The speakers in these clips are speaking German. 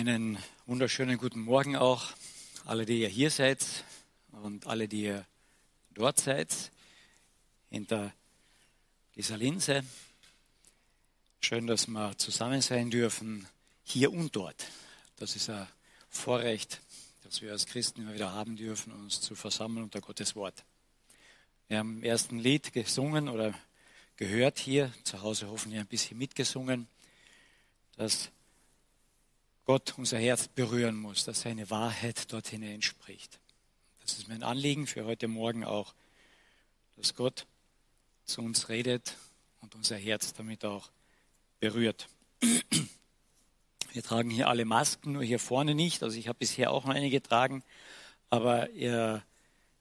Einen wunderschönen guten Morgen auch, alle, die ihr hier seid und alle, die ihr dort seid, hinter dieser Linse. Schön, dass wir zusammen sein dürfen, hier und dort. Das ist ein Vorrecht, das wir als Christen immer wieder haben dürfen, uns zu versammeln unter Gottes Wort. Wir haben im ersten Lied gesungen oder gehört hier, zu Hause hoffentlich ein bisschen mitgesungen, dass Gott unser Herz berühren muss, dass seine Wahrheit dorthin entspricht. Das ist mein Anliegen für heute Morgen auch, dass Gott zu uns redet und unser Herz damit auch berührt. Wir tragen hier alle Masken, nur hier vorne nicht. Also ich habe bisher auch noch eine getragen. Aber ihr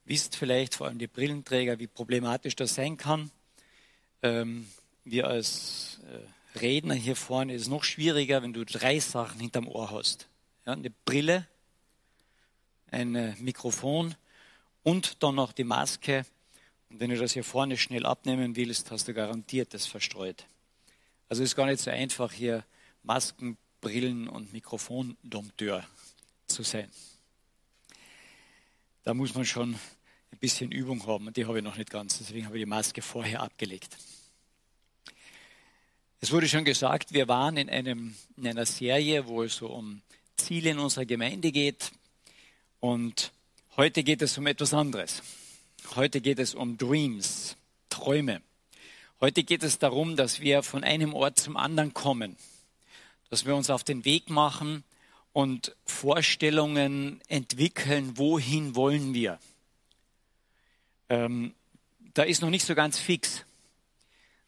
wisst vielleicht, vor allem die Brillenträger, wie problematisch das sein kann. Ähm, wir als äh, Redner hier vorne ist noch schwieriger, wenn du drei Sachen hinterm Ohr hast. Ja, eine Brille, ein äh, Mikrofon und dann noch die Maske. Und wenn du das hier vorne schnell abnehmen willst, hast du garantiert das verstreut. Also ist gar nicht so einfach, hier Masken, Brillen und Mikrofondompteur zu sein. Da muss man schon ein bisschen Übung haben und die habe ich noch nicht ganz. Deswegen habe ich die Maske vorher abgelegt. Es wurde schon gesagt, wir waren in, einem, in einer Serie, wo es so um Ziele in unserer Gemeinde geht. Und heute geht es um etwas anderes. Heute geht es um Dreams, Träume. Heute geht es darum, dass wir von einem Ort zum anderen kommen, dass wir uns auf den Weg machen und Vorstellungen entwickeln, wohin wollen wir. Ähm, da ist noch nicht so ganz fix.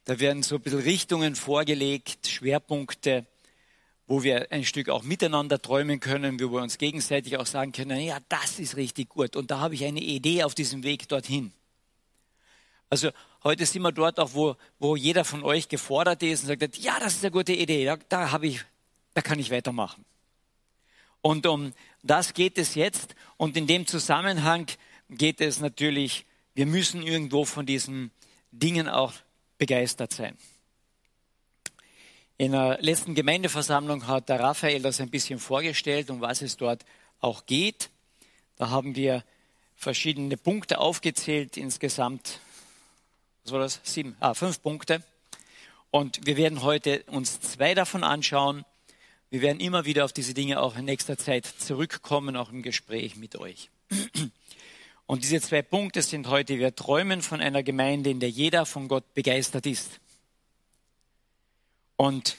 Da werden so ein bisschen Richtungen vorgelegt, Schwerpunkte, wo wir ein Stück auch miteinander träumen können, wo wir uns gegenseitig auch sagen können, ja, das ist richtig gut und da habe ich eine Idee auf diesem Weg dorthin. Also heute sind wir dort auch, wo, wo jeder von euch gefordert ist und sagt, ja, das ist eine gute Idee, da, da habe ich, da kann ich weitermachen. Und um das geht es jetzt und in dem Zusammenhang geht es natürlich, wir müssen irgendwo von diesen Dingen auch begeistert sein. In der letzten Gemeindeversammlung hat der Raphael das ein bisschen vorgestellt, um was es dort auch geht. Da haben wir verschiedene Punkte aufgezählt, insgesamt, was war das? Sieben, ah, fünf Punkte. Und wir werden heute uns zwei davon anschauen. Wir werden immer wieder auf diese Dinge auch in nächster Zeit zurückkommen, auch im Gespräch mit euch. Und diese zwei Punkte sind heute, wir träumen von einer Gemeinde, in der jeder von Gott begeistert ist. Und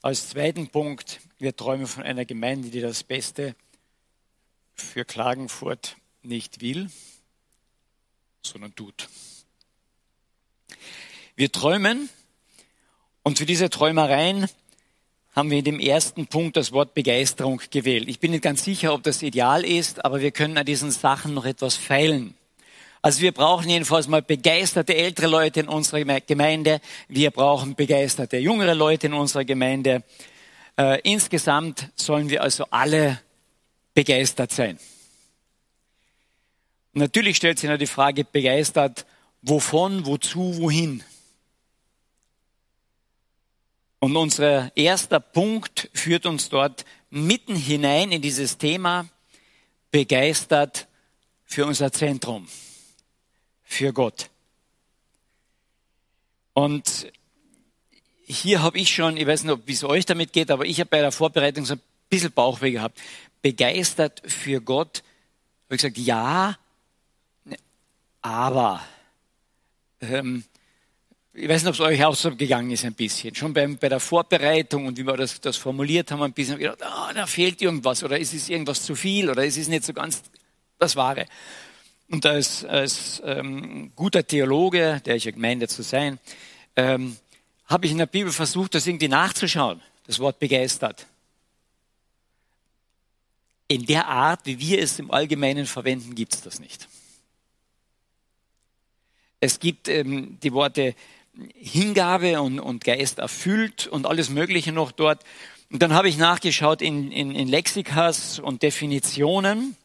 als zweiten Punkt, wir träumen von einer Gemeinde, die das Beste für Klagenfurt nicht will, sondern tut. Wir träumen und für diese Träumereien haben wir in dem ersten Punkt das Wort Begeisterung gewählt. Ich bin nicht ganz sicher, ob das ideal ist, aber wir können an diesen Sachen noch etwas feilen. Also wir brauchen jedenfalls mal begeisterte ältere Leute in unserer Gemeinde. Wir brauchen begeisterte jüngere Leute in unserer Gemeinde. Äh, insgesamt sollen wir also alle begeistert sein. natürlich stellt sich noch die Frage, begeistert wovon, wozu, wohin? Und unser erster Punkt führt uns dort mitten hinein in dieses Thema begeistert für unser Zentrum, für Gott. Und hier habe ich schon, ich weiß nicht, wie es euch damit geht, aber ich habe bei der Vorbereitung so ein bisschen Bauchweh gehabt. Begeistert für Gott. Habe ich gesagt, ja, aber ähm, ich weiß nicht, ob es euch auch so gegangen ist ein bisschen. Schon beim, bei der Vorbereitung und wie wir das, das formuliert haben, ein bisschen gedacht, oh, da fehlt irgendwas oder ist es irgendwas zu viel oder ist es nicht so ganz das Wahre. Und als, als ähm, guter Theologe, der ich ja gemeint zu sein, ähm, habe ich in der Bibel versucht, das irgendwie nachzuschauen, das Wort begeistert. In der Art, wie wir es im Allgemeinen verwenden, gibt es das nicht. Es gibt ähm, die Worte Hingabe und, und Geist erfüllt und alles Mögliche noch dort. Und dann habe ich nachgeschaut in, in, in Lexikas und Definitionen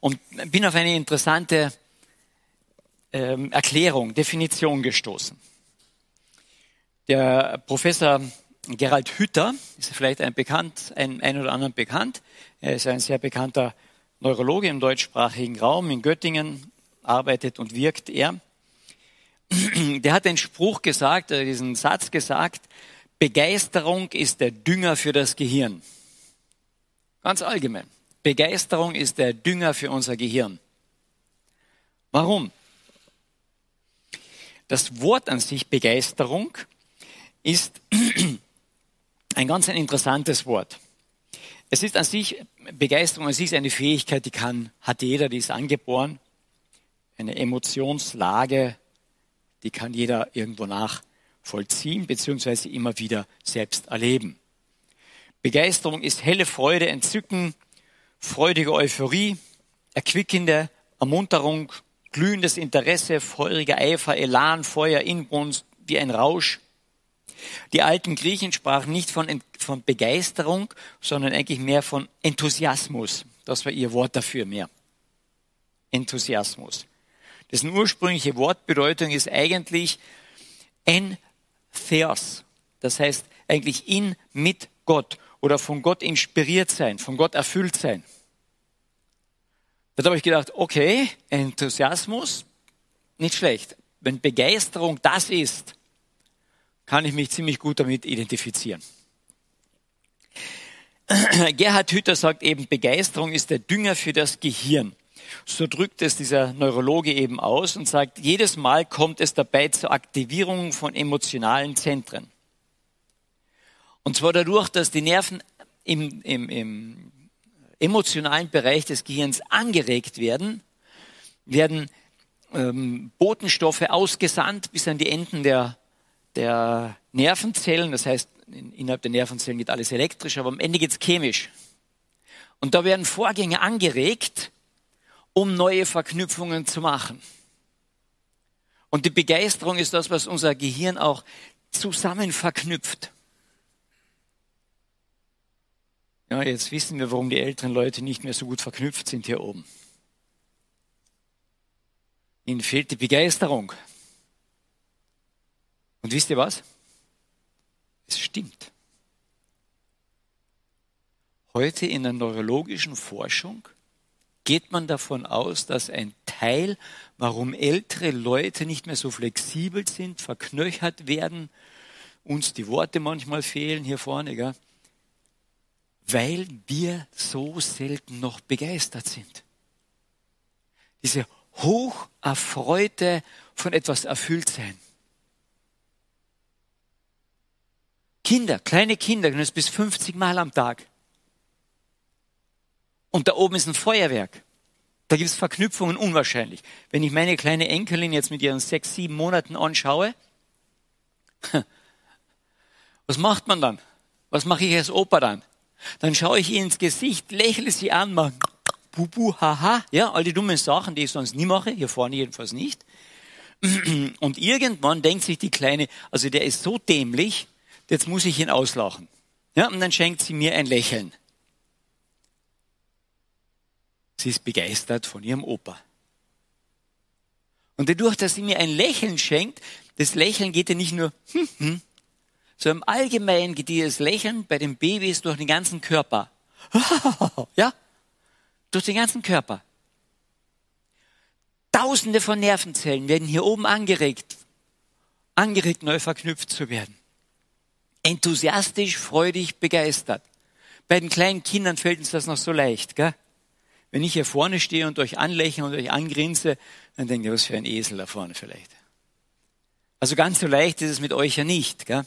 und bin auf eine interessante ähm, Erklärung, Definition gestoßen. Der Professor Gerald Hütter, ist vielleicht ein bekannt, ein, ein oder anderen bekannt. Er ist ein sehr bekannter Neurologe im deutschsprachigen Raum. In Göttingen arbeitet und wirkt er. Der hat den Spruch gesagt, äh, diesen Satz gesagt, Begeisterung ist der Dünger für das Gehirn. Ganz allgemein. Begeisterung ist der Dünger für unser Gehirn. Warum? Das Wort an sich Begeisterung ist ein ganz ein interessantes Wort. Es ist an sich, Begeisterung an sich ist eine Fähigkeit, die kann, hat jeder, die ist angeboren. Eine Emotionslage, die kann jeder irgendwo nachvollziehen, beziehungsweise immer wieder selbst erleben. Begeisterung ist helle Freude, Entzücken, freudige Euphorie, erquickende Ermunterung, glühendes Interesse, feuriger Eifer, Elan, Feuer, Inbrunst, wie ein Rausch. Die alten Griechen sprachen nicht von, von Begeisterung, sondern eigentlich mehr von Enthusiasmus. Das war ihr Wort dafür mehr. Enthusiasmus. Dessen ursprüngliche Wortbedeutung ist eigentlich en Theos. Das heißt eigentlich in, mit Gott oder von Gott inspiriert sein, von Gott erfüllt sein. Da habe ich gedacht, okay, Enthusiasmus, nicht schlecht. Wenn Begeisterung das ist, kann ich mich ziemlich gut damit identifizieren. Gerhard Hütter sagt eben, Begeisterung ist der Dünger für das Gehirn. So drückt es dieser Neurologe eben aus und sagt, jedes Mal kommt es dabei zur Aktivierung von emotionalen Zentren. Und zwar dadurch, dass die Nerven im, im, im emotionalen Bereich des Gehirns angeregt werden, werden ähm, Botenstoffe ausgesandt bis an die Enden der, der Nervenzellen. Das heißt, innerhalb der Nervenzellen geht alles elektrisch, aber am Ende geht es chemisch. Und da werden Vorgänge angeregt, um neue Verknüpfungen zu machen. Und die Begeisterung ist das, was unser Gehirn auch zusammen verknüpft. Ja, jetzt wissen wir, warum die älteren Leute nicht mehr so gut verknüpft sind hier oben. Ihnen fehlt die Begeisterung. Und wisst ihr was? Es stimmt. Heute in der neurologischen Forschung geht man davon aus, dass ein Teil, warum ältere Leute nicht mehr so flexibel sind, verknöchert werden, uns die Worte manchmal fehlen hier vorne, gell? weil wir so selten noch begeistert sind. Diese hocherfreute von etwas erfüllt sein. Kinder, kleine Kinder, können es bis 50 Mal am Tag. Und da oben ist ein Feuerwerk. Da gibt es Verknüpfungen unwahrscheinlich. Wenn ich meine kleine Enkelin jetzt mit ihren sechs, sieben Monaten anschaue, was macht man dann? Was mache ich als Opa dann? Dann schaue ich ihr ins Gesicht, lächle sie an, mache bubu, haha, ja, all die dummen Sachen, die ich sonst nie mache, hier vorne jedenfalls nicht. Und irgendwann denkt sich die Kleine, also der ist so dämlich, jetzt muss ich ihn auslachen. Ja, und dann schenkt sie mir ein Lächeln. Sie ist begeistert von ihrem Opa. Und dadurch, dass sie mir ein Lächeln schenkt, das Lächeln geht ja nicht nur, hm, hm, so im Allgemeinen geht dieses Lächeln bei den Babys durch den ganzen Körper. ja? Durch den ganzen Körper. Tausende von Nervenzellen werden hier oben angeregt, angeregt, neu verknüpft zu werden. Enthusiastisch, freudig, begeistert. Bei den kleinen Kindern fällt uns das noch so leicht, gell? Wenn ich hier vorne stehe und euch anlächle und euch angrinse, dann denkt ihr, was für ein Esel da vorne vielleicht. Also ganz so leicht ist es mit euch ja nicht, gell?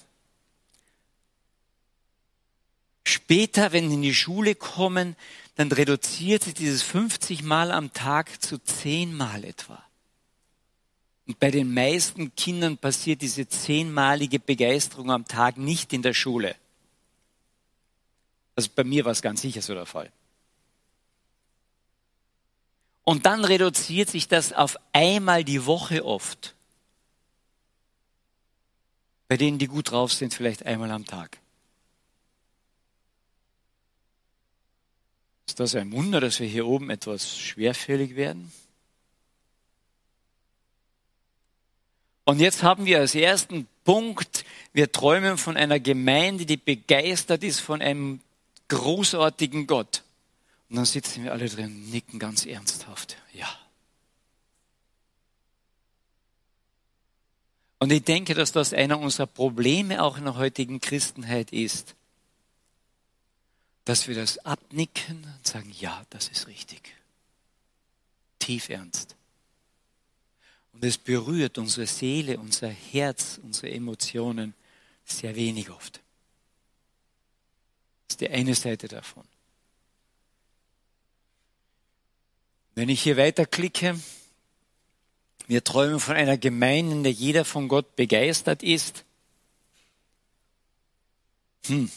Später, wenn sie in die Schule kommen, dann reduziert sich dieses 50 Mal am Tag zu 10 Mal etwa. Und bei den meisten Kindern passiert diese zehnmalige Begeisterung am Tag nicht in der Schule. Also bei mir war es ganz sicher so der Fall. Und dann reduziert sich das auf einmal die Woche oft. Bei denen, die gut drauf sind, vielleicht einmal am Tag. Ist das ein Wunder, dass wir hier oben etwas schwerfällig werden? Und jetzt haben wir als ersten Punkt, wir träumen von einer Gemeinde, die begeistert ist von einem großartigen Gott. Und dann sitzen wir alle drin und nicken ganz ernsthaft. Ja. Und ich denke, dass das einer unserer Probleme auch in der heutigen Christenheit ist. Dass wir das abnicken und sagen, ja, das ist richtig. Tief ernst. Und es berührt unsere Seele, unser Herz, unsere Emotionen sehr wenig oft. Das ist die eine Seite davon. Wenn ich hier weiterklicke, wir träumen von einer Gemeinde, in der jeder von Gott begeistert ist. Hm.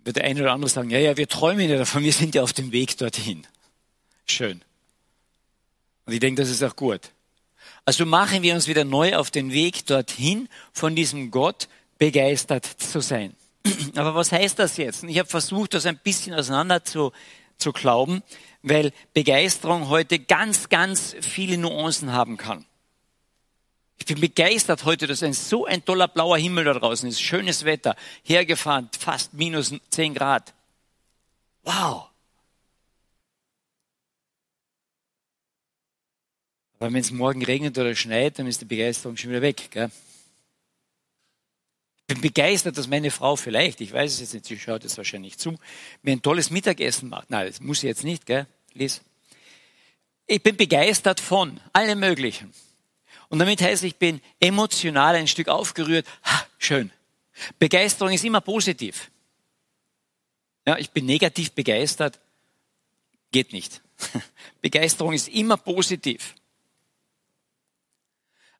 Wird der eine oder andere sagen, ja, ja, wir träumen ja davon, wir sind ja auf dem Weg dorthin. Schön. Und ich denke, das ist auch gut. Also machen wir uns wieder neu auf den Weg dorthin, von diesem Gott begeistert zu sein. Aber was heißt das jetzt? Ich habe versucht, das ein bisschen auseinander zu, zu glauben, weil Begeisterung heute ganz, ganz viele Nuancen haben kann. Ich bin begeistert heute, dass ein so ein toller blauer Himmel da draußen ist, schönes Wetter, hergefahren, fast minus 10 Grad. Wow. Aber wenn es morgen regnet oder schneit, dann ist die Begeisterung schon wieder weg. Gell? Ich bin begeistert, dass meine Frau vielleicht, ich weiß es jetzt nicht, sie schaut jetzt wahrscheinlich zu, mir ein tolles Mittagessen macht. Nein, das muss sie jetzt nicht, gell? Lies. Ich bin begeistert von allem Möglichen. Und damit heißt, ich bin emotional ein Stück aufgerührt. Ha, schön. Begeisterung ist immer positiv. Ja, ich bin negativ begeistert. Geht nicht. Begeisterung ist immer positiv.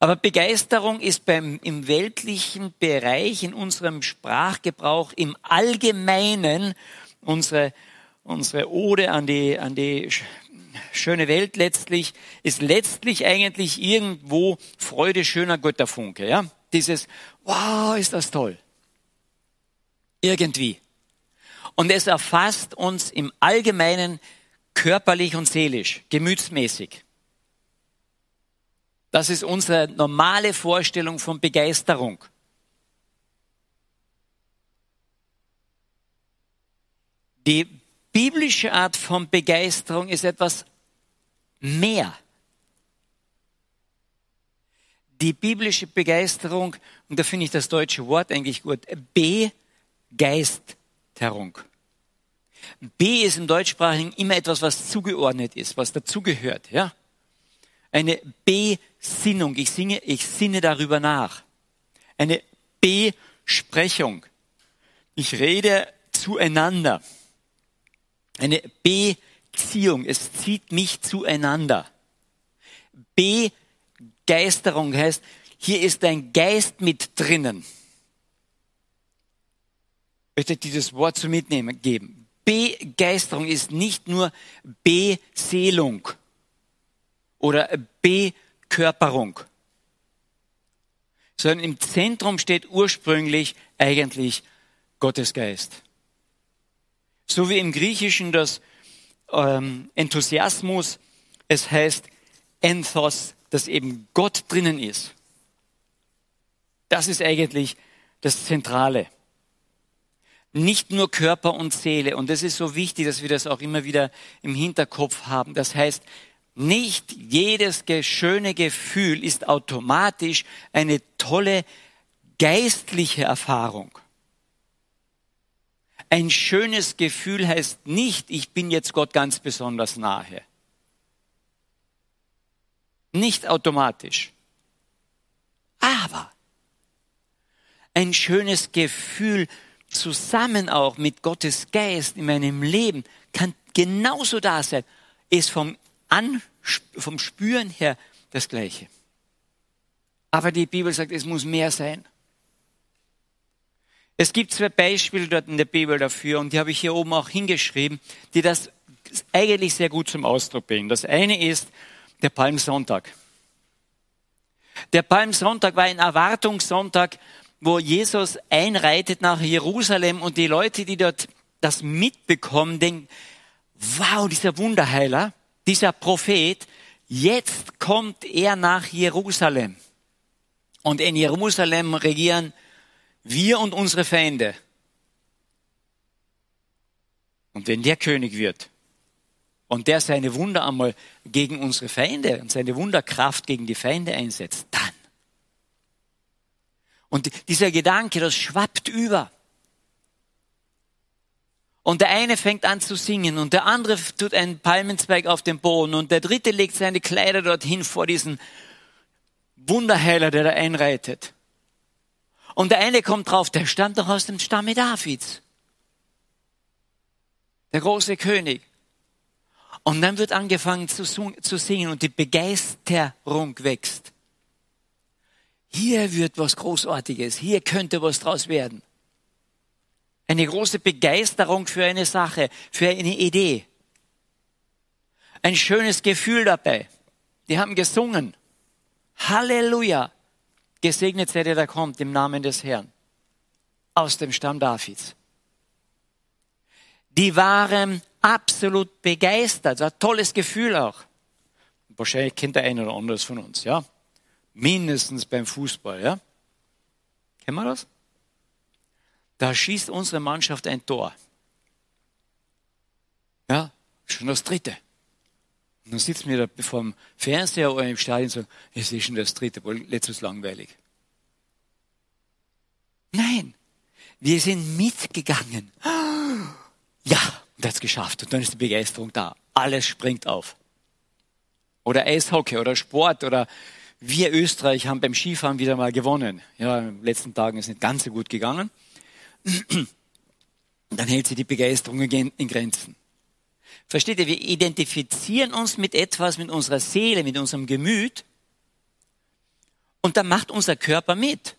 Aber Begeisterung ist beim, im weltlichen Bereich, in unserem Sprachgebrauch, im Allgemeinen, unsere, unsere Ode an die, an die schöne Welt letztlich, ist letztlich eigentlich irgendwo Freude schöner Götterfunke, ja? Dieses, wow, ist das toll. Irgendwie. Und es erfasst uns im Allgemeinen körperlich und seelisch, gemütsmäßig. Das ist unsere normale Vorstellung von Begeisterung. Die biblische Art von Begeisterung ist etwas mehr. Die biblische Begeisterung, und da finde ich das deutsche Wort eigentlich gut, Begeisterung. B ist im Deutschsprachigen immer etwas, was zugeordnet ist, was dazugehört, ja? Eine Besinnung. Ich singe, ich sinne darüber nach. Eine Besprechung. Ich rede zueinander. Eine Beziehung. Es zieht mich zueinander. Begeisterung heißt, hier ist ein Geist mit drinnen. Ich möchte dieses Wort zu mitnehmen geben. Begeisterung ist nicht nur Beseelung oder Bekörperung. Sondern im Zentrum steht ursprünglich eigentlich Gottes Geist. So wie im Griechischen das ähm, Enthusiasmus, es heißt Enthos, dass eben Gott drinnen ist. Das ist eigentlich das Zentrale. Nicht nur Körper und Seele. Und das ist so wichtig, dass wir das auch immer wieder im Hinterkopf haben. Das heißt, nicht jedes schöne Gefühl ist automatisch eine tolle geistliche Erfahrung. Ein schönes Gefühl heißt nicht, ich bin jetzt Gott ganz besonders nahe. Nicht automatisch. Aber ein schönes Gefühl zusammen auch mit Gottes Geist in meinem Leben kann genauso da sein, ist vom an, vom Spüren her das Gleiche. Aber die Bibel sagt, es muss mehr sein. Es gibt zwei Beispiele dort in der Bibel dafür und die habe ich hier oben auch hingeschrieben, die das eigentlich sehr gut zum Ausdruck bringen. Das eine ist der Palmsonntag. Der Palmsonntag war ein Erwartungssonntag, wo Jesus einreitet nach Jerusalem und die Leute, die dort das mitbekommen, denken, wow, dieser Und in Jerusalem regieren wir und unsere Feinde. Und wenn der König wird und der seine Wunder einmal gegen unsere Feinde und seine Wunderkraft gegen die Feinde einsetzt, dann. Und dieser Gedanke, das schwappt über. Und der eine fängt an zu singen und der andere tut einen Palmenzweig auf den Boden und der dritte legt seine Kleider dorthin vor diesen Wunderheiler, der da einreitet. Und der eine kommt drauf, der stammt doch aus dem Stamme Davids. Der große König. Und dann wird angefangen zu, zu singen und die Begeisterung wächst. Hier wird was Großartiges, hier könnte was draus werden. Eine große Begeisterung für eine Sache, für eine Idee. Ein schönes Gefühl dabei. Die haben gesungen. Halleluja. Gesegnet sei der, der kommt im Namen des Herrn. Aus dem Stamm Davids. Die waren absolut begeistert. Das war ein tolles Gefühl auch. Wahrscheinlich kennt der eine oder andere von uns, ja. Mindestens beim Fußball, ja. Kennen wir das? Da schießt unsere Mannschaft ein Tor. Ja, schon das dritte. Und dann sitzen wir da vor dem Fernseher oder im Stadion und sagen, es ist schon das dritte, weil letztes langweilig. Nein, wir sind mitgegangen. Ja, und hat es geschafft. Und dann ist die Begeisterung da. Alles springt auf. Oder Eishockey oder Sport oder wir Österreich haben beim Skifahren wieder mal gewonnen. Ja, in den letzten Tagen ist es nicht ganz so gut gegangen dann hält sie die Begeisterung in Grenzen. Versteht ihr, wir identifizieren uns mit etwas, mit unserer Seele, mit unserem Gemüt und dann macht unser Körper mit.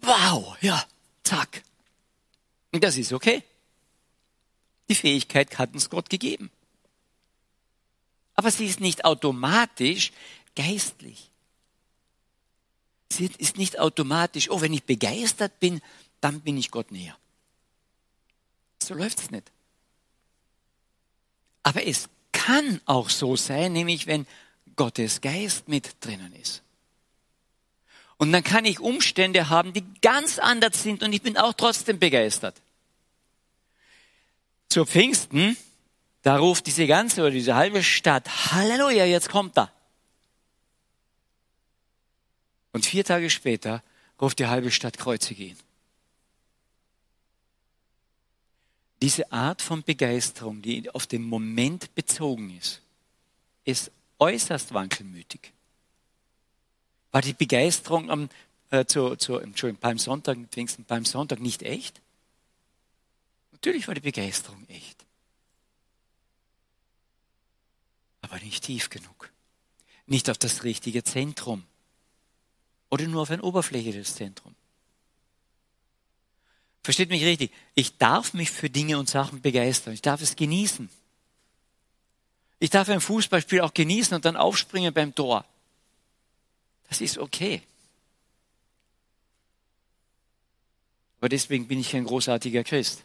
Wow, ja, zack. Und das ist okay. Die Fähigkeit hat uns Gott gegeben. Aber sie ist nicht automatisch geistlich. Sie ist nicht automatisch, oh, wenn ich begeistert bin, dann bin ich Gott näher. So läuft es nicht. Aber es kann auch so sein, nämlich wenn Gottes Geist mit drinnen ist. Und dann kann ich Umstände haben, die ganz anders sind und ich bin auch trotzdem begeistert. Zu Pfingsten, da ruft diese ganze oder diese halbe Stadt, Halleluja, jetzt kommt er. Und vier Tage später ruft die halbe Stadt Kreuzige ihn. Diese Art von Begeisterung, die auf den Moment bezogen ist, ist äußerst wankelmütig. War die Begeisterung am, äh, zu, zu, Entschuldigung, beim Sonntag, Pfingsten, Sonntag nicht echt? Natürlich war die Begeisterung echt. Aber nicht tief genug. Nicht auf das richtige Zentrum. Oder nur auf ein oberflächliches Zentrum. Versteht mich richtig. Ich darf mich für Dinge und Sachen begeistern. Ich darf es genießen. Ich darf ein Fußballspiel auch genießen und dann aufspringen beim Tor. Das ist okay. Aber deswegen bin ich ein großartiger Christ.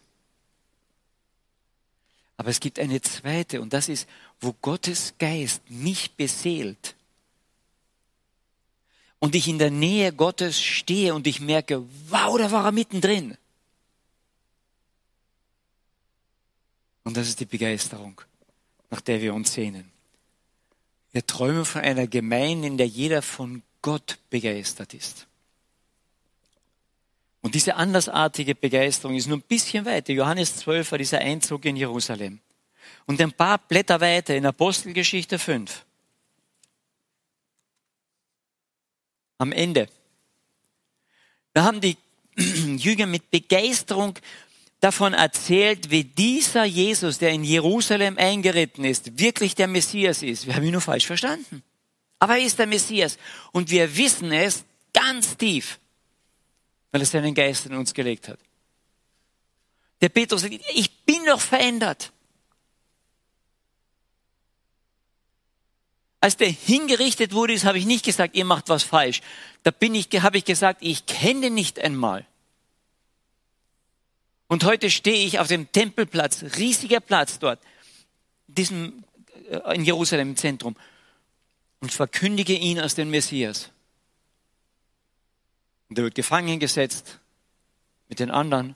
Aber es gibt eine zweite, und das ist, wo Gottes Geist mich beseelt und ich in der Nähe Gottes stehe und ich merke, wow, da war er mittendrin. Und das ist die Begeisterung, nach der wir uns sehnen. Wir träumen von einer Gemeinde, in der jeder von Gott begeistert ist. Und diese andersartige Begeisterung ist nur ein bisschen weiter. Johannes 12 war dieser Einzug in Jerusalem. Und ein paar Blätter weiter in Apostelgeschichte 5. Am Ende. Da haben die Jünger mit Begeisterung davon erzählt, wie dieser Jesus, der in Jerusalem eingeritten ist, wirklich der Messias ist. Wir haben ihn nur falsch verstanden. Aber er ist der Messias. Und wir wissen es ganz tief, weil er seinen Geist in uns gelegt hat. Der Petrus sagt, ich bin doch verändert. Als der hingerichtet wurde, habe ich nicht gesagt, ihr macht was falsch. Da bin ich, habe ich gesagt, ich kenne nicht einmal. Und heute stehe ich auf dem Tempelplatz, riesiger Platz dort, diesem, äh, in Jerusalem im Zentrum, und verkündige ihn als den Messias. Und er wird gefangen gesetzt mit den anderen.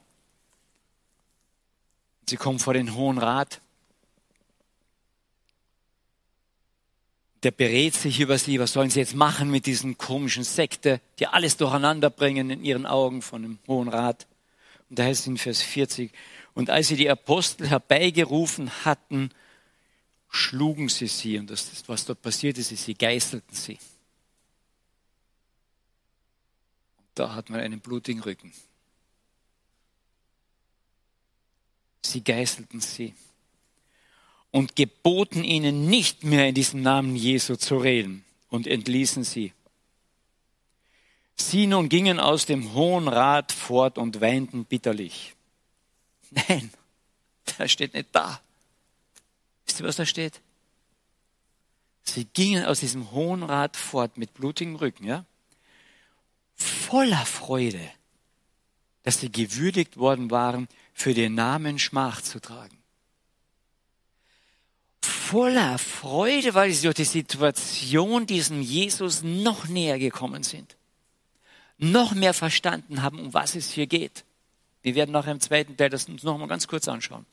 Sie kommen vor den Hohen Rat. Der berät sich über sie, was sollen sie jetzt machen mit diesen komischen Sekte, die alles durcheinander bringen in ihren Augen von dem Hohen Rat. Und da heißt es in Vers 40, und als sie die Apostel herbeigerufen hatten, schlugen sie sie. Und das, was dort passiert ist, ist, sie geißelten sie. Und da hat man einen blutigen Rücken. Sie geißelten sie und geboten ihnen nicht mehr in diesem Namen Jesu zu reden und entließen sie. Sie nun gingen aus dem Hohen Rat fort und weinten bitterlich. Nein, das steht nicht da. Wisst ihr, was da steht? Sie gingen aus diesem Hohen Rat fort mit blutigem Rücken, ja? Voller Freude, dass sie gewürdigt worden waren, für den Namen Schmach zu tragen. Voller Freude, weil sie durch die Situation diesem Jesus noch näher gekommen sind. Noch mehr verstanden haben, um was es hier geht. Wir werden nachher im zweiten Teil das uns noch mal ganz kurz anschauen.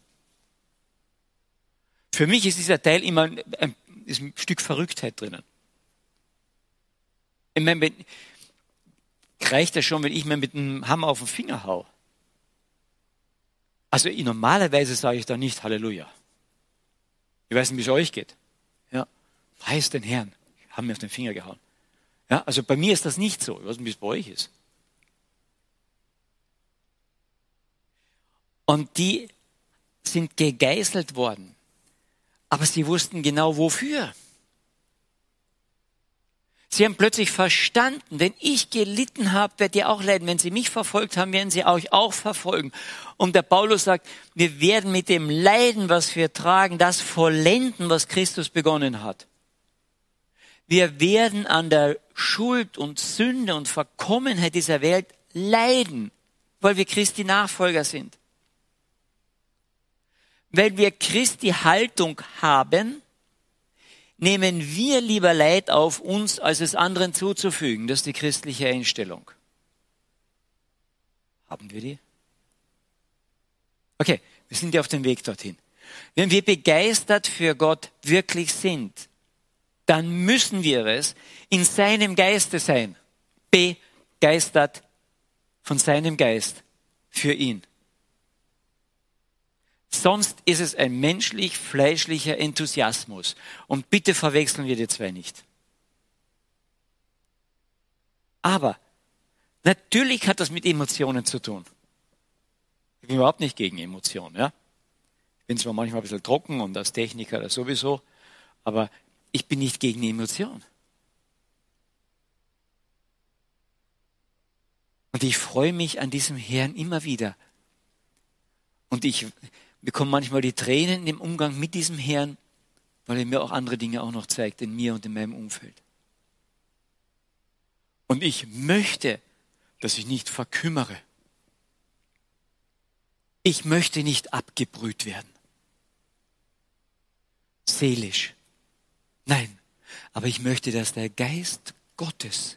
Für mich ist dieser Teil immer ein, ein, ein Stück Verrücktheit drinnen. Ich meine, wenn, reicht das schon, wenn ich mir mit einem Hammer auf den Finger hau? Also normalerweise sage ich da nicht Halleluja. Ich weiß nicht, wie es euch geht. Ja, preis den Herrn. Haben mir auf den Finger gehauen. Ja, also bei mir ist das nicht so. Ich weiß nicht, wie es bei euch ist. Und die sind gegeißelt worden. Aber sie wussten genau wofür. Sie haben plötzlich verstanden, wenn ich gelitten habe, werdet ihr auch leiden. Wenn sie mich verfolgt haben, werden sie euch auch verfolgen. Und der Paulus sagt, wir werden mit dem Leiden, was wir tragen, das vollenden, was Christus begonnen hat. Wir werden an der Schuld und Sünde und Verkommenheit dieser Welt leiden, weil wir Christi Nachfolger sind. Weil wir Christi Haltung haben, nehmen wir lieber Leid auf uns, als es anderen zuzufügen. Das ist die christliche Einstellung. Haben wir die? Okay, wir sind ja auf dem Weg dorthin. Wenn wir begeistert für Gott wirklich sind, dann müssen wir es in seinem Geiste sein. Begeistert von seinem Geist für ihn. Sonst ist es ein menschlich-fleischlicher Enthusiasmus. Und bitte verwechseln wir die zwei nicht. Aber natürlich hat das mit Emotionen zu tun. Ich bin überhaupt nicht gegen Emotionen. Ja? Ich bin zwar manchmal ein bisschen trocken und als Techniker sowieso, aber ich bin nicht gegen Emotionen. Und ich freue mich an diesem Herrn immer wieder. Und ich, bekomme manchmal die Tränen im Umgang mit diesem Herrn, weil er mir auch andere Dinge auch noch zeigt in mir und in meinem Umfeld. Und ich möchte, dass ich nicht verkümmere. Ich möchte nicht abgebrüht werden. Seelisch. Nein, aber ich möchte, dass der Geist Gottes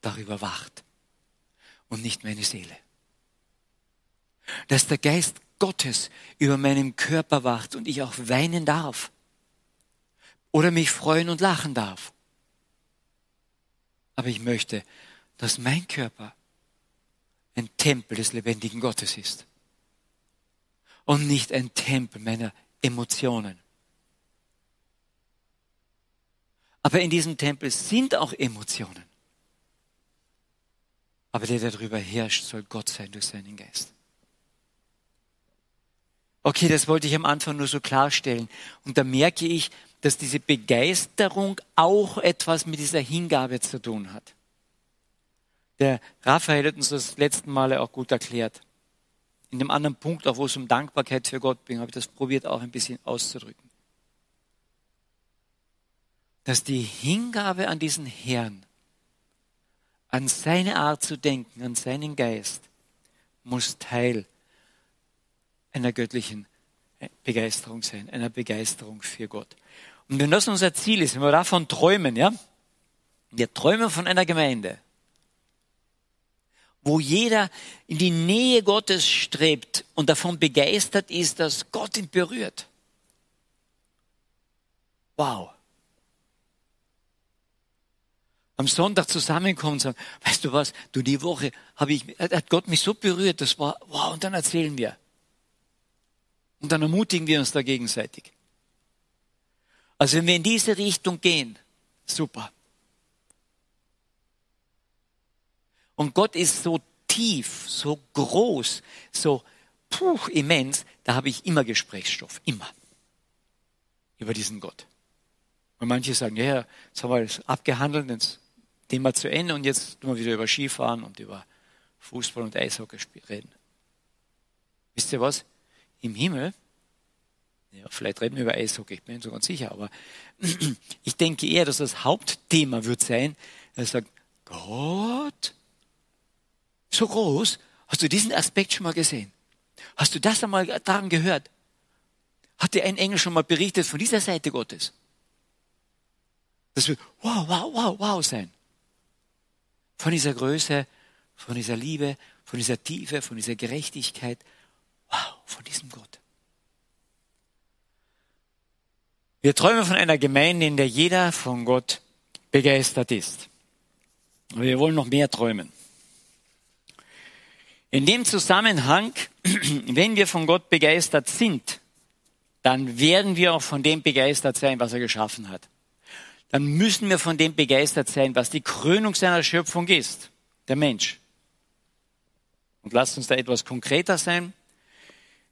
darüber wacht und nicht meine Seele. Dass der Geist Gottes über meinem Körper wacht und ich auch weinen darf oder mich freuen und lachen darf. Aber ich möchte, dass mein Körper ein Tempel des lebendigen Gottes ist und nicht ein Tempel meiner Emotionen. Aber in diesem Tempel sind auch Emotionen. Aber der, der darüber herrscht, soll Gott sein durch seinen Geist. Okay, das wollte ich am Anfang nur so klarstellen. Und da merke ich, dass diese Begeisterung auch etwas mit dieser Hingabe zu tun hat. Der Raphael hat uns das letzten Male auch gut erklärt. In dem anderen Punkt, auch wo es um Dankbarkeit für Gott ging, habe ich das probiert auch ein bisschen auszudrücken. Dass die Hingabe an diesen Herrn, an seine Art zu denken, an seinen Geist, muss Teil einer göttlichen Begeisterung sein, einer Begeisterung für Gott. Und wenn das unser Ziel ist, wenn wir davon träumen, ja, wir träumen von einer Gemeinde, wo jeder in die Nähe Gottes strebt und davon begeistert ist, dass Gott ihn berührt. Wow. Am Sonntag zusammenkommen und sagen, weißt du was, du die Woche habe ich, hat Gott mich so berührt, das war, wow, und dann erzählen wir. Und dann ermutigen wir uns da gegenseitig. Also wenn wir in diese Richtung gehen, super. Und Gott ist so tief, so groß, so puh, immens, da habe ich immer Gesprächsstoff, immer. Über diesen Gott. Und manche sagen, ja, jetzt haben wir das abgehandelt, jetzt Thema zu Ende und jetzt tun wir wieder über Skifahren und über Fußball und Eishockey reden. Wisst ihr was? Im Himmel, ja, vielleicht reden wir über Eishockey, ich bin nicht so ganz sicher, aber ich denke eher, dass das Hauptthema wird sein, er sagt, Gott, so groß? Hast du diesen Aspekt schon mal gesehen? Hast du das einmal daran gehört? Hat dir ein Engel schon mal berichtet von dieser Seite Gottes? Das wird wow, wow, wow, wow sein. Von dieser Größe, von dieser Liebe, von dieser Tiefe, von dieser Gerechtigkeit. Wow, von diesem Gott. Wir träumen von einer Gemeinde, in der jeder von Gott begeistert ist. Aber wir wollen noch mehr träumen. In dem Zusammenhang, wenn wir von Gott begeistert sind, dann werden wir auch von dem begeistert sein, was er geschaffen hat. Dann müssen wir von dem begeistert sein, was die Krönung seiner Schöpfung ist, der Mensch. Und lasst uns da etwas konkreter sein.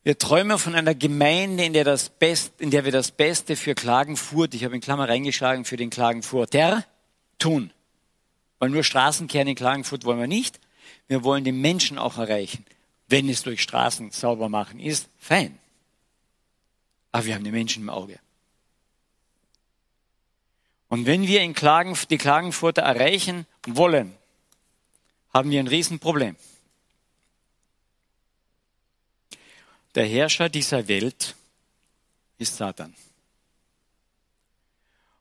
Wir träumen von einer Gemeinde, in der, das Best, in der wir das Beste für Klagenfurt, ich habe in Klammer reingeschlagen, für den Klagenfurter tun. Weil nur Straßenkern in Klagenfurt wollen wir nicht. Wir wollen den Menschen auch erreichen. Wenn es durch Straßen sauber machen ist, fein. Aber wir haben die Menschen im Auge. Und wenn wir in Klagen, die Klagenfurter erreichen wollen, haben wir ein Riesenproblem. Der Herrscher dieser Welt ist Satan.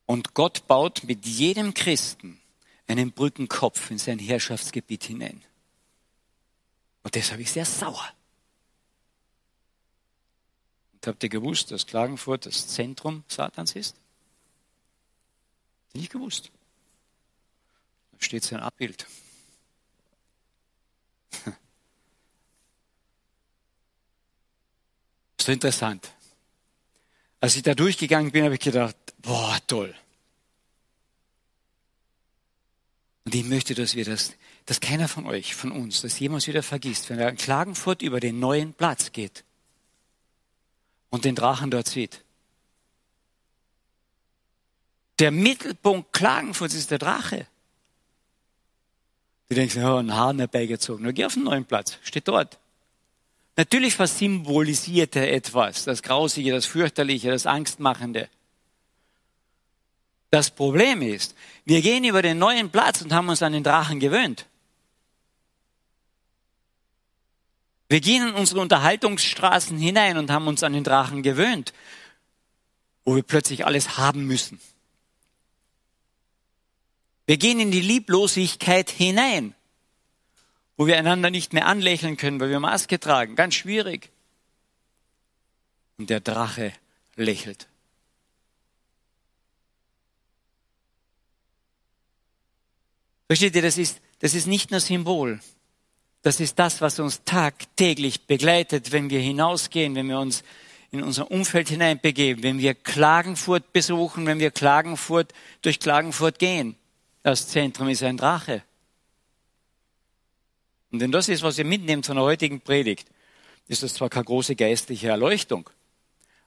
Und Gott baut mit jedem Christen einen Brückenkopf in sein Herrschaftsgebiet hinein. Und deshalb ist er sauer. Und habt ihr gewusst, dass Klagenfurt das Zentrum Satans ist? Nicht gewusst. Da steht sein Abbild. So interessant. Als ich da durchgegangen bin, habe ich gedacht, boah, toll. Und ich möchte, dass wir das dass keiner von euch, von uns, das jemals wieder vergisst, wenn er in Klagenfurt über den neuen Platz geht und den Drachen dort sieht. Der Mittelpunkt Klagenfurts ist der Drache. Du denkst, ja, ein Hahn herbeigezogen. Na, geh auf den neuen Platz, steht dort. Natürlich versymbolisiert er etwas, das Grausige, das Fürchterliche, das Angstmachende. Das Problem ist, wir gehen über den neuen Platz und haben uns an den Drachen gewöhnt. Wir gehen in unsere Unterhaltungsstraßen hinein und haben uns an den Drachen gewöhnt, wo wir plötzlich alles haben müssen. Wir gehen in die Lieblosigkeit hinein, wo wir einander nicht mehr anlächeln können, weil wir Maske tragen. Ganz schwierig. Und der Drache lächelt. Versteht ihr, das ist, das ist nicht nur Symbol. Das ist das, was uns tagtäglich begleitet, wenn wir hinausgehen, wenn wir uns in unser Umfeld hineinbegeben, wenn wir Klagenfurt besuchen, wenn wir Klagenfurt durch Klagenfurt gehen. Das Zentrum ist ein Drache. Und wenn das ist, was ihr mitnehmt von der heutigen Predigt, ist das zwar keine große geistliche Erleuchtung,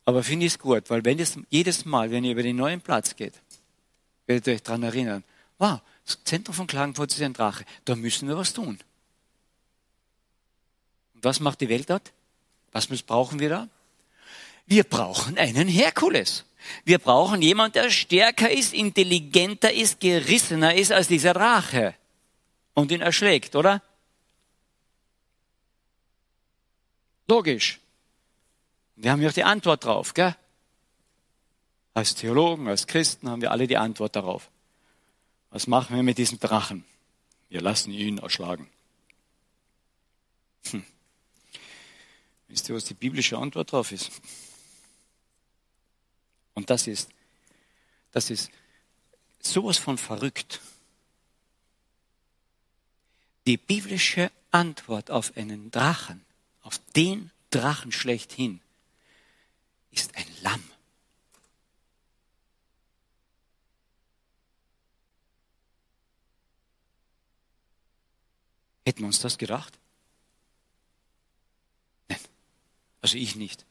aber finde ich es gut, weil wenn es jedes Mal, wenn ihr über den neuen Platz geht, werdet ihr euch daran erinnern, wow, das Zentrum von Klagenfurt ist ein Drache, da müssen wir was tun. Und was macht die Welt dort? Was brauchen wir da? Wir brauchen einen Herkules. Wir brauchen jemanden, der stärker ist, intelligenter ist, gerissener ist als dieser Drache und ihn erschlägt, oder? Logisch. Wir haben ja auch die Antwort drauf, gell? Als Theologen, als Christen haben wir alle die Antwort darauf. Was machen wir mit diesem Drachen? Wir lassen ihn erschlagen. Hm. Wisst ihr, was die biblische Antwort darauf ist? Und das ist, das ist sowas von verrückt. Die biblische Antwort auf einen Drachen, auf den Drachen schlechthin, ist ein Lamm. Hätten wir uns das gedacht? Nein, also ich nicht.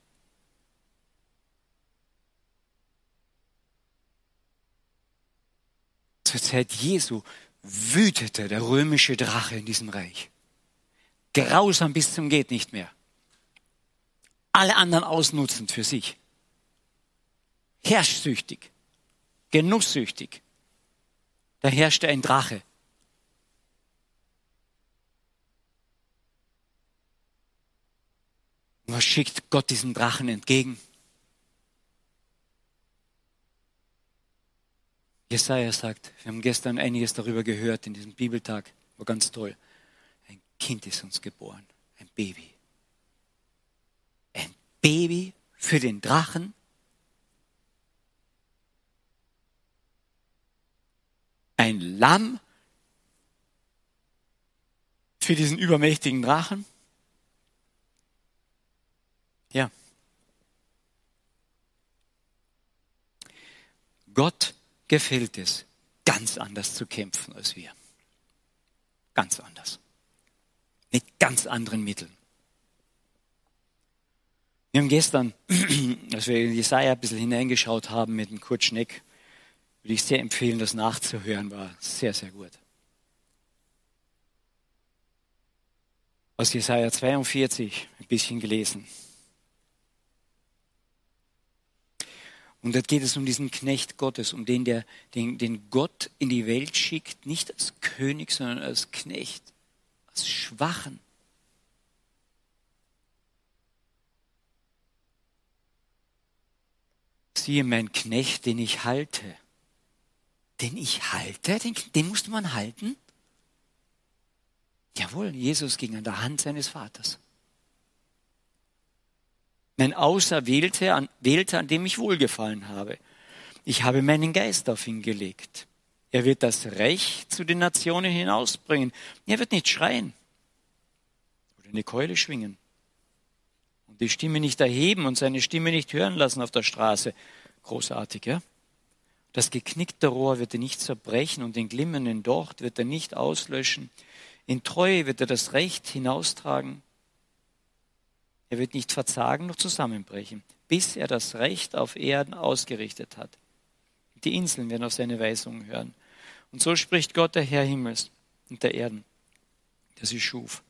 Zur Zeit Jesu wütete der römische Drache in diesem Reich. Grausam bis zum geht nicht mehr. Alle anderen ausnutzend für sich. Herrschsüchtig, genusssüchtig. Da herrschte ein Drache. Was schickt Gott diesem Drachen entgegen? Jesaja sagt, wir haben gestern einiges darüber gehört in diesem Bibeltag, war ganz toll. Ein Kind ist uns geboren, ein Baby. Ein Baby für den Drachen. Ein Lamm für diesen übermächtigen Drachen. Ja. Gott gefällt es, ganz anders zu kämpfen als wir. Ganz anders. Mit ganz anderen Mitteln. Wir haben gestern, als wir in Jesaja ein bisschen hineingeschaut haben mit dem Kurt Schneck, würde ich sehr empfehlen, das nachzuhören, war sehr, sehr gut. Aus Jesaja 42 ein bisschen gelesen. Und dort geht es um diesen Knecht Gottes, um den, der, den, den Gott in die Welt schickt, nicht als König, sondern als Knecht, als Schwachen. Siehe mein Knecht, den ich halte. Den ich halte? Den, den musste man halten? Jawohl, Jesus ging an der Hand seines Vaters mein Auserwählter, an, Wählter, an dem ich wohlgefallen habe. Ich habe meinen Geist auf ihn gelegt. Er wird das Recht zu den Nationen hinausbringen. Er wird nicht schreien oder eine Keule schwingen und die Stimme nicht erheben und seine Stimme nicht hören lassen auf der Straße. Großartig, ja? Das geknickte Rohr wird er nicht zerbrechen und den glimmenden Docht wird er nicht auslöschen. In Treue wird er das Recht hinaustragen. Er wird nicht verzagen noch zusammenbrechen, bis er das Recht auf Erden ausgerichtet hat. Die Inseln werden auf seine Weisungen hören. Und so spricht Gott, der Herr Himmels und der Erden, der sie schuf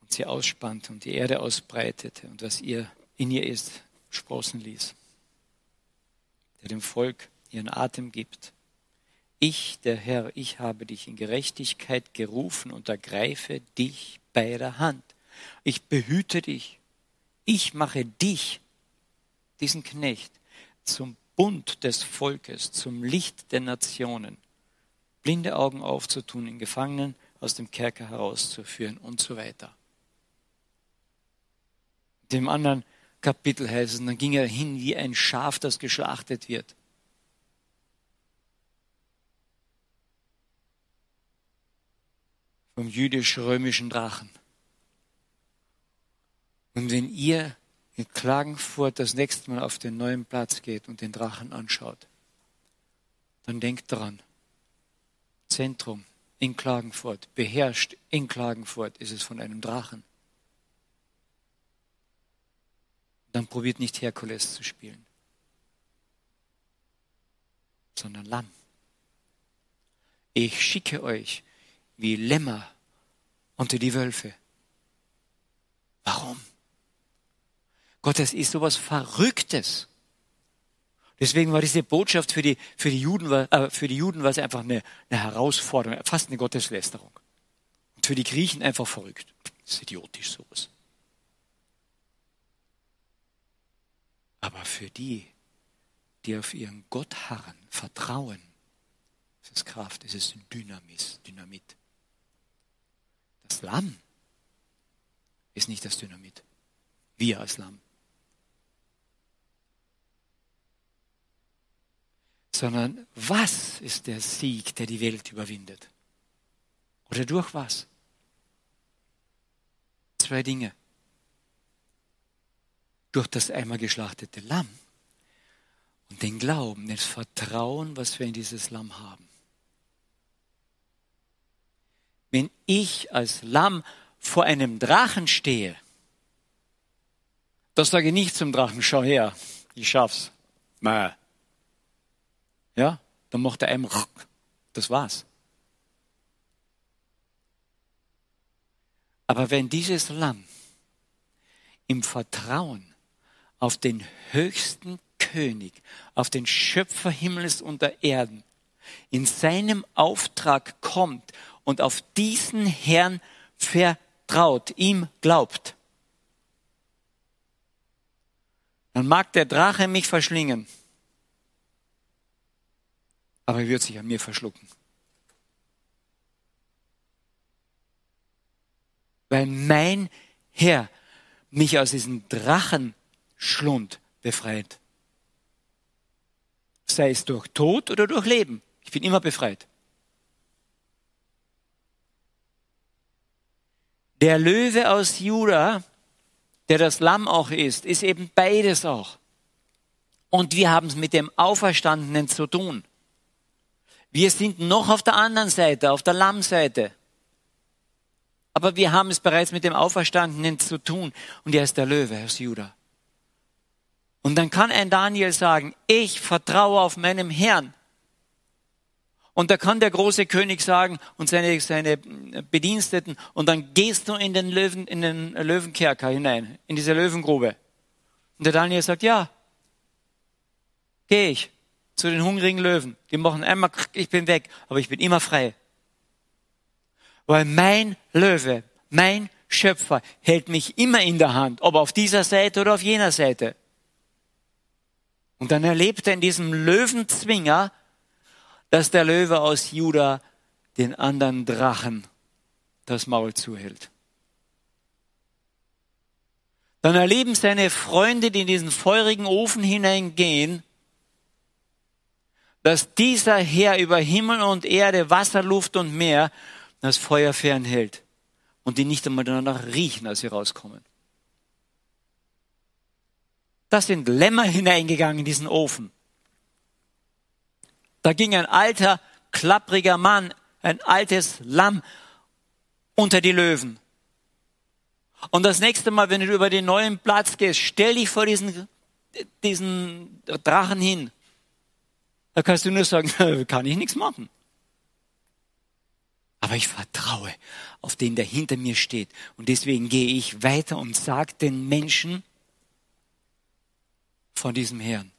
und sie ausspannte und die Erde ausbreitete und was ihr in ihr ist, sprossen ließ, der dem Volk ihren Atem gibt. Ich, der Herr, ich habe dich in Gerechtigkeit gerufen und ergreife dich bei der Hand. Ich behüte dich. Ich mache dich, diesen Knecht, zum Bund des Volkes, zum Licht der Nationen, blinde Augen aufzutun, in Gefangenen aus dem Kerker herauszuführen und so weiter. Dem anderen Kapitel heißt es, dann ging er hin wie ein Schaf, das geschlachtet wird. Vom jüdisch-römischen Drachen. Und wenn ihr in Klagenfurt das nächste Mal auf den neuen Platz geht und den Drachen anschaut, dann denkt dran, Zentrum in Klagenfurt, beherrscht in Klagenfurt ist es von einem Drachen. Dann probiert nicht Herkules zu spielen, sondern Lamm. Ich schicke euch wie Lämmer unter die Wölfe. Warum? Gott, das ist sowas Verrücktes. Deswegen war diese Botschaft für die, für die Juden, äh, für die Juden war es einfach eine, eine Herausforderung, fast eine Gotteslästerung. Und für die Griechen einfach verrückt. Das ist idiotisch sowas. Aber für die, die auf ihren Gott harren, vertrauen, ist es Kraft, ist es Dynamis, Dynamit. Das Lamm ist nicht das Dynamit. Wir als Lamm. Sondern was ist der Sieg, der die Welt überwindet? Oder durch was? Zwei Dinge. Durch das einmal geschlachtete Lamm und den Glauben, das Vertrauen, was wir in dieses Lamm haben. Wenn ich als Lamm vor einem Drachen stehe, das sage ich nicht zum Drachen, schau her, ich schaff's. Mäh. Ja, dann macht er einem, das war's. Aber wenn dieses Lamm im Vertrauen auf den höchsten König, auf den Schöpfer Himmels und der Erden, in seinem Auftrag kommt und auf diesen Herrn vertraut, ihm glaubt, dann mag der Drache mich verschlingen, aber er wird sich an mir verschlucken. Weil mein Herr mich aus diesem Drachenschlund befreit. Sei es durch Tod oder durch Leben. Ich bin immer befreit. Der Löwe aus Juda, der das Lamm auch ist, ist eben beides auch. Und wir haben es mit dem Auferstandenen zu tun. Wir sind noch auf der anderen Seite, auf der Lammseite. Aber wir haben es bereits mit dem Auferstandenen zu tun. Und er ist der Löwe aus Juda. Und dann kann ein Daniel sagen, ich vertraue auf meinem Herrn. Und da kann der große König sagen und seine, seine Bediensteten, und dann gehst du in den Löwen, in den Löwenkerker hinein, in diese Löwengrube. Und der Daniel sagt, ja, gehe ich zu den hungrigen Löwen. Die machen einmal, ich bin weg, aber ich bin immer frei. Weil mein Löwe, mein Schöpfer hält mich immer in der Hand, ob auf dieser Seite oder auf jener Seite. Und dann erlebt er in diesem Löwenzwinger, dass der Löwe aus Juda den anderen Drachen das Maul zuhält. Dann erleben seine Freunde, die in diesen feurigen Ofen hineingehen, dass dieser Herr über Himmel und Erde, Wasser, Luft und Meer das Feuer fernhält und die nicht einmal danach riechen, als sie rauskommen. Da sind Lämmer hineingegangen in diesen Ofen. Da ging ein alter, klappriger Mann, ein altes Lamm unter die Löwen. Und das nächste Mal, wenn du über den neuen Platz gehst, stell dich vor diesen, diesen Drachen hin. Da kannst du nur sagen, kann ich nichts machen. Aber ich vertraue auf den, der hinter mir steht. Und deswegen gehe ich weiter und sage den Menschen von diesem Herrn.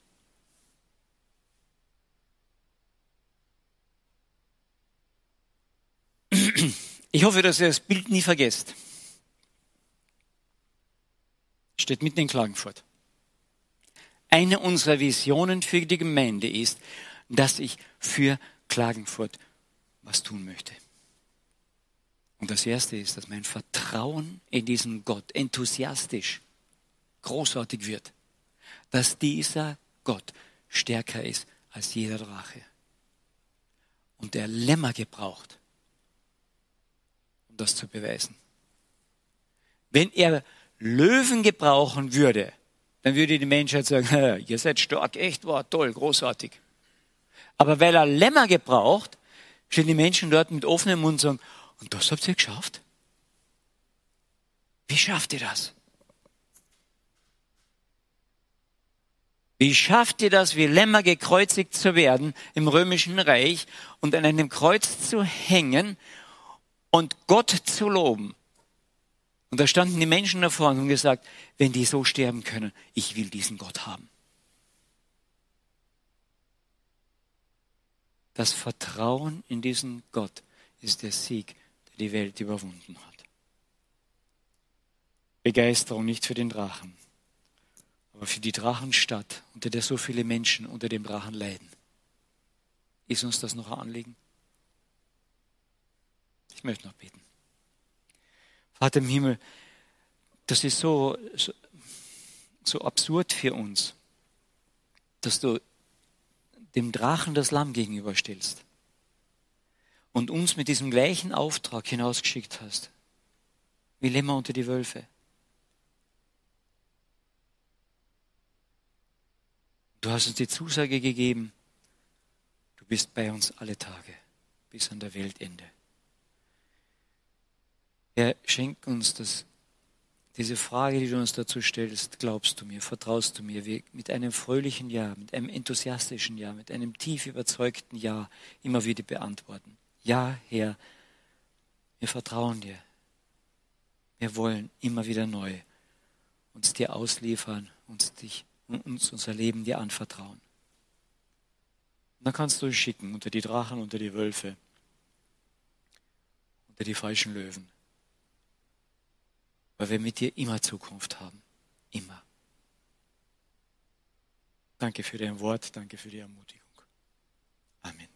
Ich hoffe, dass ihr das Bild nie vergesst. Steht mitten in Klagenfurt. Eine unserer Visionen für die Gemeinde ist, dass ich für Klagenfurt was tun möchte. Und das erste ist, dass mein Vertrauen in diesen Gott enthusiastisch großartig wird. Dass dieser Gott stärker ist als jeder Drache. Und der Lämmer gebraucht, um das zu beweisen. Wenn er Löwen gebrauchen würde, dann würde die Menschheit sagen, ihr seid stark, echt, war toll, großartig. Aber weil er Lämmer gebraucht, stehen die Menschen dort mit offenem Mund und sagen, und das habt ihr geschafft? Wie schafft ihr das? Wie schafft ihr das, wie Lämmer gekreuzigt zu werden im römischen Reich und an einem Kreuz zu hängen und Gott zu loben? Und da standen die Menschen davor und haben gesagt, wenn die so sterben können, ich will diesen Gott haben. Das Vertrauen in diesen Gott ist der Sieg, der die Welt überwunden hat. Begeisterung nicht für den Drachen, aber für die Drachenstadt, unter der so viele Menschen unter dem Drachen leiden. Ist uns das noch ein Anliegen? Ich möchte noch beten. Vater im Himmel, das ist so, so, absurd für uns, dass du dem Drachen das Lamm gegenüberstellst und uns mit diesem gleichen Auftrag hinausgeschickt hast, wie Lämmer unter die Wölfe. Du hast uns die Zusage gegeben, du bist bei uns alle Tage bis an der Weltende. Er schenkt uns das, diese Frage, die du uns dazu stellst, glaubst du mir, vertraust du mir, mit einem fröhlichen Ja, mit einem enthusiastischen Ja, mit einem tief überzeugten Ja immer wieder beantworten. Ja, Herr, wir vertrauen dir. Wir wollen immer wieder neu uns dir ausliefern, uns dich, uns unser Leben dir anvertrauen. Und dann kannst du uns schicken unter die Drachen, unter die Wölfe, unter die falschen Löwen weil wir mit dir immer Zukunft haben. Immer. Danke für dein Wort, danke für die Ermutigung. Amen.